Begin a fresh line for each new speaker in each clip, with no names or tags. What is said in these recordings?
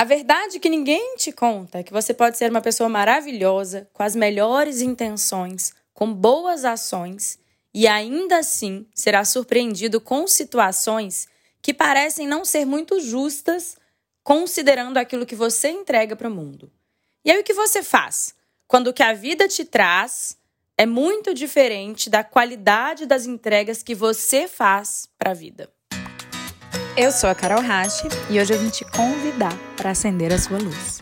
A verdade que ninguém te conta é que você pode ser uma pessoa maravilhosa, com as melhores intenções, com boas ações e ainda assim será surpreendido com situações que parecem não ser muito justas, considerando aquilo que você entrega para o mundo. E aí o que você faz? Quando o que a vida te traz é muito diferente da qualidade das entregas que você faz para a vida.
Eu sou a Carol Rache e hoje eu vim te convidar para acender a sua luz.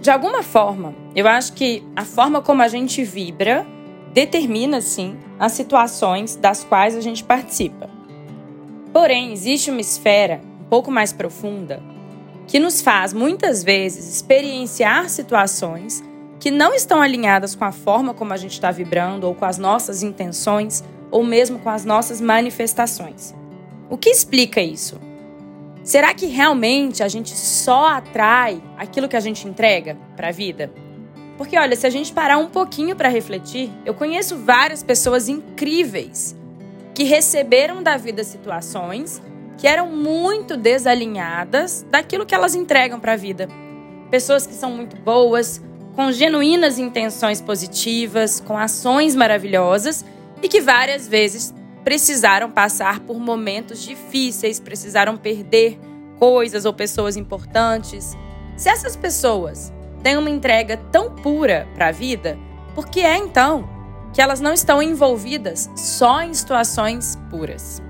De alguma forma, eu acho que a forma como a gente vibra determina, sim, as situações das quais a gente participa. Porém, existe uma esfera um pouco mais profunda que nos faz, muitas vezes, experienciar situações que não estão alinhadas com a forma como a gente está vibrando, ou com as nossas intenções, ou mesmo com as nossas manifestações. O que explica isso? Será que realmente a gente só atrai aquilo que a gente entrega para a vida? Porque olha, se a gente parar um pouquinho para refletir, eu conheço várias pessoas incríveis que receberam da vida situações que eram muito desalinhadas daquilo que elas entregam para a vida. Pessoas que são muito boas, com genuínas intenções positivas, com ações maravilhosas e que várias vezes precisaram passar por momentos difíceis, precisaram perder coisas ou pessoas importantes. Se essas pessoas têm uma entrega tão pura para a vida, por que é então que elas não estão envolvidas só em situações puras?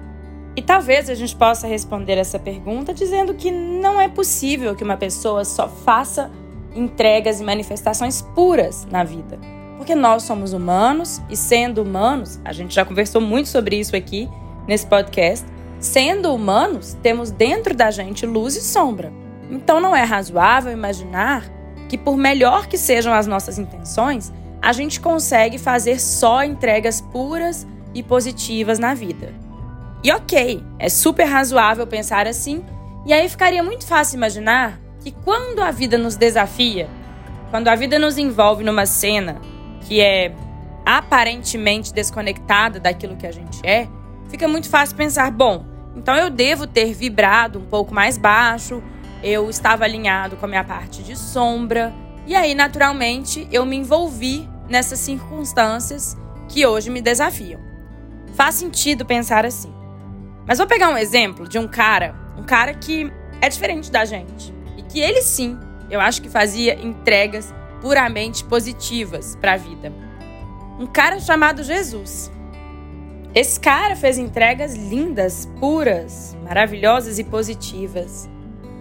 E talvez a gente possa responder essa pergunta dizendo que não é possível que uma pessoa só faça entregas e manifestações puras na vida. Porque nós somos humanos e, sendo humanos, a gente já conversou muito sobre isso aqui nesse podcast. Sendo humanos, temos dentro da gente luz e sombra. Então não é razoável imaginar que, por melhor que sejam as nossas intenções, a gente consegue fazer só entregas puras e positivas na vida. E ok, é super razoável pensar assim, e aí ficaria muito fácil imaginar que quando a vida nos desafia, quando a vida nos envolve numa cena que é aparentemente desconectada daquilo que a gente é, fica muito fácil pensar: bom, então eu devo ter vibrado um pouco mais baixo, eu estava alinhado com a minha parte de sombra, e aí, naturalmente, eu me envolvi nessas circunstâncias que hoje me desafiam. Faz sentido pensar assim. Mas vou pegar um exemplo de um cara, um cara que é diferente da gente. E que ele sim, eu acho que fazia entregas puramente positivas para a vida. Um cara chamado Jesus. Esse cara fez entregas lindas, puras, maravilhosas e positivas.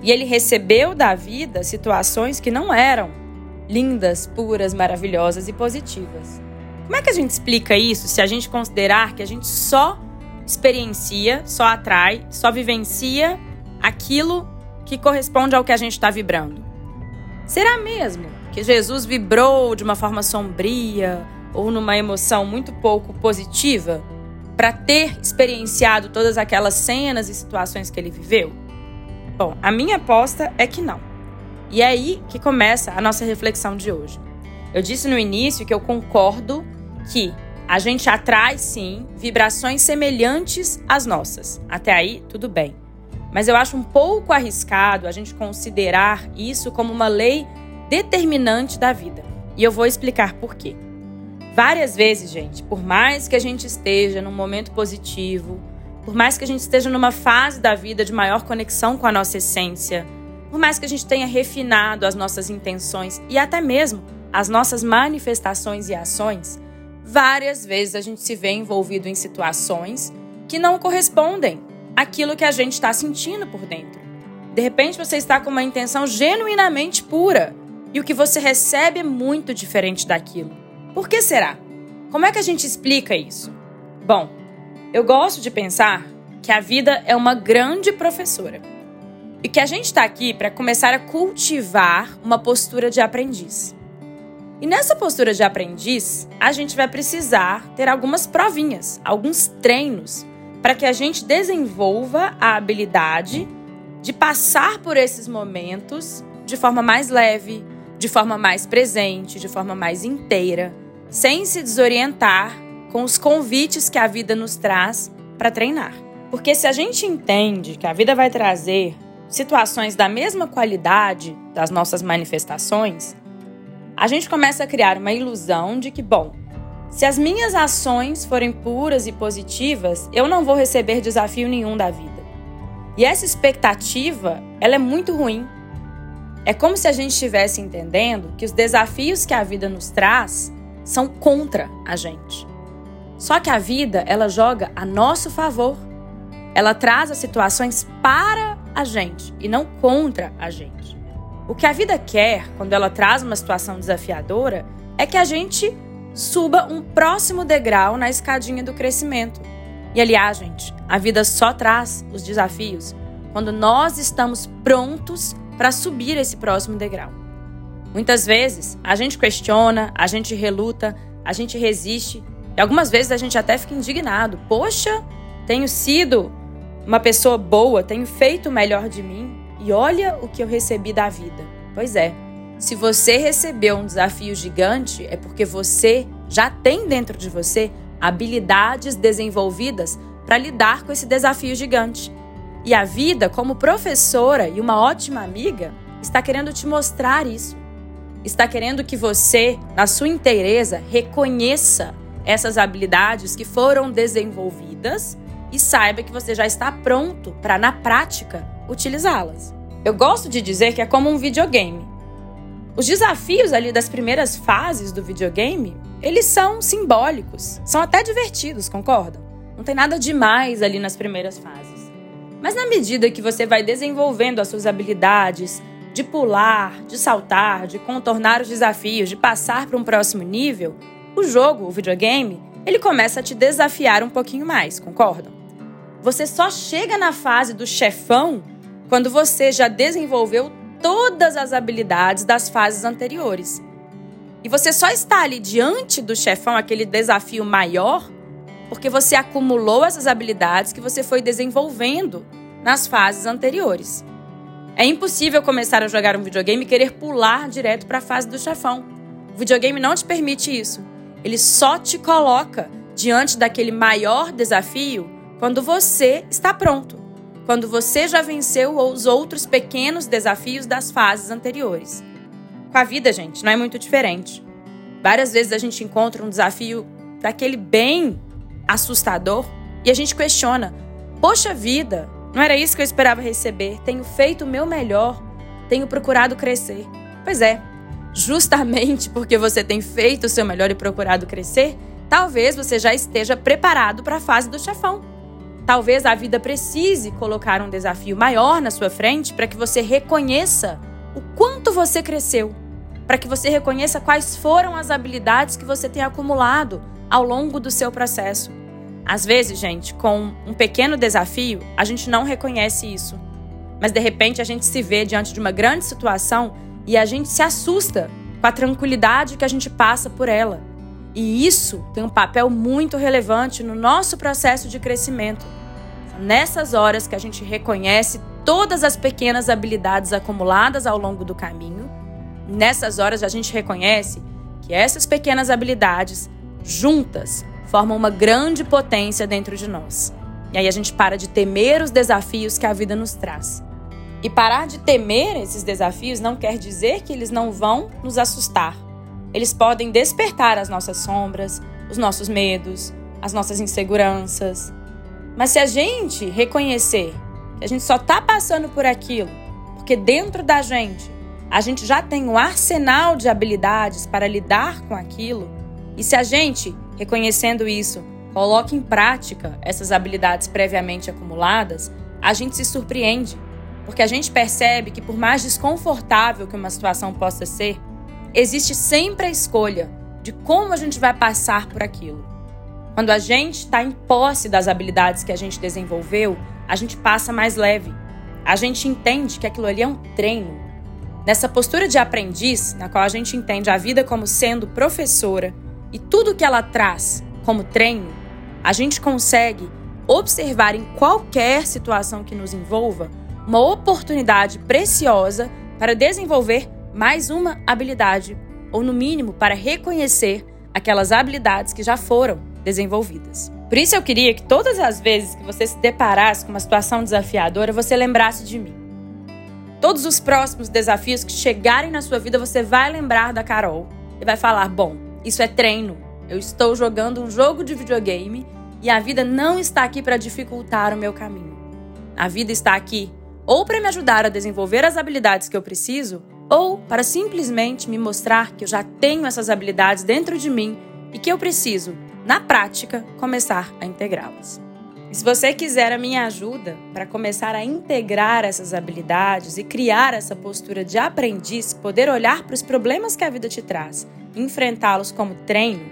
E ele recebeu da vida situações que não eram lindas, puras, maravilhosas e positivas. Como é que a gente explica isso se a gente considerar que a gente só experiencia, só atrai, só vivencia aquilo que corresponde ao que a gente está vibrando? Será mesmo que Jesus vibrou de uma forma sombria ou numa emoção muito pouco positiva para ter experienciado todas aquelas cenas e situações que ele viveu? Bom, a minha aposta é que não. E é aí que começa a nossa reflexão de hoje. Eu disse no início que eu concordo que a gente atrai sim vibrações semelhantes às nossas. Até aí, tudo bem. Mas eu acho um pouco arriscado a gente considerar isso como uma lei determinante da vida. E eu vou explicar por quê. Várias vezes, gente, por mais que a gente esteja num momento positivo, por mais que a gente esteja numa fase da vida de maior conexão com a nossa essência, por mais que a gente tenha refinado as nossas intenções e até mesmo as nossas manifestações e ações, várias vezes a gente se vê envolvido em situações que não correspondem àquilo que a gente está sentindo por dentro. De repente você está com uma intenção genuinamente pura e o que você recebe é muito diferente daquilo. Por que será? Como é que a gente explica isso? Bom, eu gosto de pensar que a vida é uma grande professora e que a gente está aqui para começar a cultivar uma postura de aprendiz. E nessa postura de aprendiz, a gente vai precisar ter algumas provinhas, alguns treinos, para que a gente desenvolva a habilidade de passar por esses momentos de forma mais leve, de forma mais presente, de forma mais inteira, sem se desorientar com os convites que a vida nos traz para treinar. Porque se a gente entende que a vida vai trazer situações da mesma qualidade das nossas manifestações, a gente começa a criar uma ilusão de que, bom, se as minhas ações forem puras e positivas, eu não vou receber desafio nenhum da vida. E essa expectativa, ela é muito ruim. É como se a gente estivesse entendendo que os desafios que a vida nos traz são contra a gente. Só que a vida, ela joga a nosso favor. Ela traz as situações para a gente e não contra a gente. O que a vida quer quando ela traz uma situação desafiadora é que a gente suba um próximo degrau na escadinha do crescimento. E aliás, gente, a vida só traz os desafios quando nós estamos prontos para subir esse próximo degrau. Muitas vezes a gente questiona, a gente reluta, a gente resiste e algumas vezes a gente até fica indignado. Poxa, tenho sido uma pessoa boa, tenho feito o melhor de mim e olha o que eu recebi da vida. Pois é, se você recebeu um desafio gigante, é porque você já tem dentro de você habilidades desenvolvidas para lidar com esse desafio gigante. E a vida, como professora e uma ótima amiga, está querendo te mostrar isso. Está querendo que você, na sua inteireza, reconheça essas habilidades que foram desenvolvidas e saiba que você já está pronto para, na prática, utilizá-las. Eu gosto de dizer que é como um videogame. Os desafios ali das primeiras fases do videogame, eles são simbólicos, são até divertidos, concordam? Não tem nada demais ali nas primeiras fases. Mas na medida que você vai desenvolvendo as suas habilidades de pular, de saltar, de contornar os desafios, de passar para um próximo nível, o jogo, o videogame, ele começa a te desafiar um pouquinho mais, concordam? Você só chega na fase do chefão quando você já desenvolveu todas as habilidades das fases anteriores. E você só está ali diante do chefão, aquele desafio maior, porque você acumulou essas habilidades que você foi desenvolvendo nas fases anteriores. É impossível começar a jogar um videogame e querer pular direto para a fase do chefão. O videogame não te permite isso. Ele só te coloca diante daquele maior desafio quando você está pronto quando você já venceu os outros pequenos desafios das fases anteriores. Com a vida, gente, não é muito diferente. Várias vezes a gente encontra um desafio daquele bem assustador e a gente questiona: Poxa vida, não era isso que eu esperava receber. Tenho feito o meu melhor, tenho procurado crescer. Pois é, justamente porque você tem feito o seu melhor e procurado crescer, talvez você já esteja preparado para a fase do chefão. Talvez a vida precise colocar um desafio maior na sua frente para que você reconheça o quanto você cresceu, para que você reconheça quais foram as habilidades que você tem acumulado ao longo do seu processo. Às vezes, gente, com um pequeno desafio, a gente não reconhece isso. Mas de repente a gente se vê diante de uma grande situação e a gente se assusta com a tranquilidade que a gente passa por ela. E isso tem um papel muito relevante no nosso processo de crescimento. nessas horas que a gente reconhece todas as pequenas habilidades acumuladas ao longo do caminho. Nessas horas a gente reconhece que essas pequenas habilidades, juntas, formam uma grande potência dentro de nós. E aí a gente para de temer os desafios que a vida nos traz. E parar de temer esses desafios não quer dizer que eles não vão nos assustar eles podem despertar as nossas sombras, os nossos medos, as nossas inseguranças. Mas se a gente reconhecer que a gente só está passando por aquilo porque dentro da gente a gente já tem um arsenal de habilidades para lidar com aquilo, e se a gente, reconhecendo isso, coloca em prática essas habilidades previamente acumuladas, a gente se surpreende, porque a gente percebe que, por mais desconfortável que uma situação possa ser, existe sempre a escolha de como a gente vai passar por aquilo. Quando a gente está em posse das habilidades que a gente desenvolveu, a gente passa mais leve. A gente entende que aquilo ali é um treino. Nessa postura de aprendiz, na qual a gente entende a vida como sendo professora e tudo que ela traz como treino, a gente consegue observar em qualquer situação que nos envolva uma oportunidade preciosa para desenvolver mais uma habilidade, ou no mínimo para reconhecer aquelas habilidades que já foram desenvolvidas. Por isso eu queria que todas as vezes que você se deparasse com uma situação desafiadora, você lembrasse de mim. Todos os próximos desafios que chegarem na sua vida, você vai lembrar da Carol e vai falar: bom, isso é treino. Eu estou jogando um jogo de videogame e a vida não está aqui para dificultar o meu caminho. A vida está aqui ou para me ajudar a desenvolver as habilidades que eu preciso, ou para simplesmente me mostrar que eu já tenho essas habilidades dentro de mim e que eu preciso, na prática, começar a integrá-las. E se você quiser a minha ajuda para começar a integrar essas habilidades e criar essa postura de aprendiz, poder olhar para os problemas que a vida te traz e enfrentá-los como treino,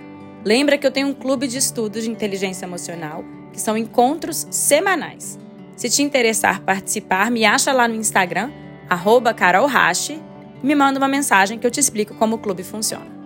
lembra que eu tenho um clube de estudos de inteligência emocional, que são encontros semanais. Se te interessar participar, me acha lá no Instagram, arroba me manda uma mensagem que eu te explico como o clube funciona.